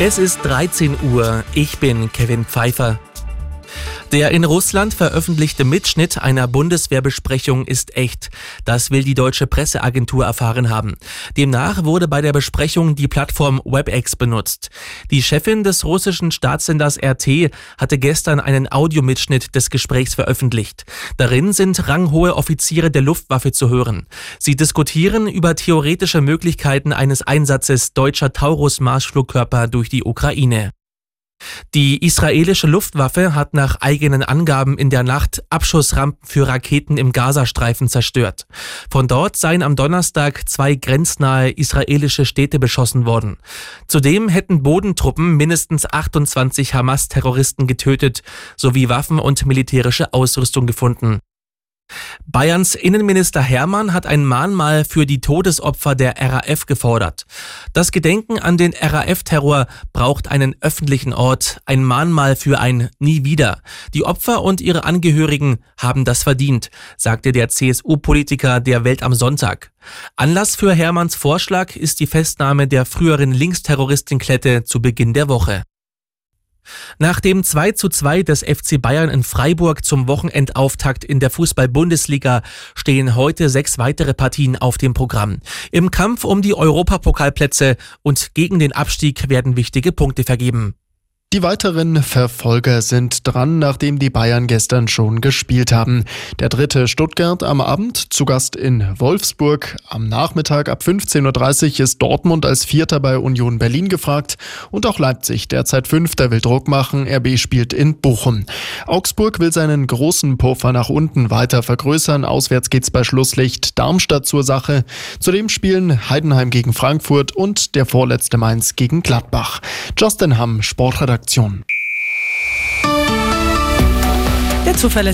Es ist 13 Uhr. Ich bin Kevin Pfeiffer. Der in Russland veröffentlichte Mitschnitt einer Bundeswehrbesprechung ist echt. Das will die deutsche Presseagentur erfahren haben. Demnach wurde bei der Besprechung die Plattform WebEx benutzt. Die Chefin des russischen Staatssenders RT hatte gestern einen Audiomitschnitt des Gesprächs veröffentlicht. Darin sind ranghohe Offiziere der Luftwaffe zu hören. Sie diskutieren über theoretische Möglichkeiten eines Einsatzes deutscher Taurus-Marschflugkörper durch die Ukraine. Die israelische Luftwaffe hat nach eigenen Angaben in der Nacht Abschussrampen für Raketen im Gazastreifen zerstört. Von dort seien am Donnerstag zwei grenznahe israelische Städte beschossen worden. Zudem hätten Bodentruppen mindestens 28 Hamas-Terroristen getötet sowie Waffen und militärische Ausrüstung gefunden. Bayerns Innenminister Hermann hat ein Mahnmal für die Todesopfer der RAF gefordert. Das Gedenken an den RAF-Terror braucht einen öffentlichen Ort, ein Mahnmal für ein Nie wieder. Die Opfer und ihre Angehörigen haben das verdient, sagte der CSU-Politiker der Welt am Sonntag. Anlass für Hermanns Vorschlag ist die Festnahme der früheren Linksterroristin Klette zu Beginn der Woche. Nach dem 2 zu 2 des FC Bayern in Freiburg zum Wochenendauftakt in der Fußball-Bundesliga stehen heute sechs weitere Partien auf dem Programm. Im Kampf um die Europapokalplätze und gegen den Abstieg werden wichtige Punkte vergeben. Die weiteren Verfolger sind dran, nachdem die Bayern gestern schon gespielt haben. Der dritte Stuttgart am Abend, zu Gast in Wolfsburg. Am Nachmittag ab 15.30 Uhr ist Dortmund als Vierter bei Union Berlin gefragt. Und auch Leipzig, derzeit Fünfter, will Druck machen. RB spielt in Bochum. Augsburg will seinen großen Puffer nach unten weiter vergrößern. Auswärts geht's bei Schlusslicht Darmstadt zur Sache. Zudem spielen Heidenheim gegen Frankfurt und der vorletzte Mainz gegen Gladbach. Justin Hamm, Sportredaktion. Der Zuverlässige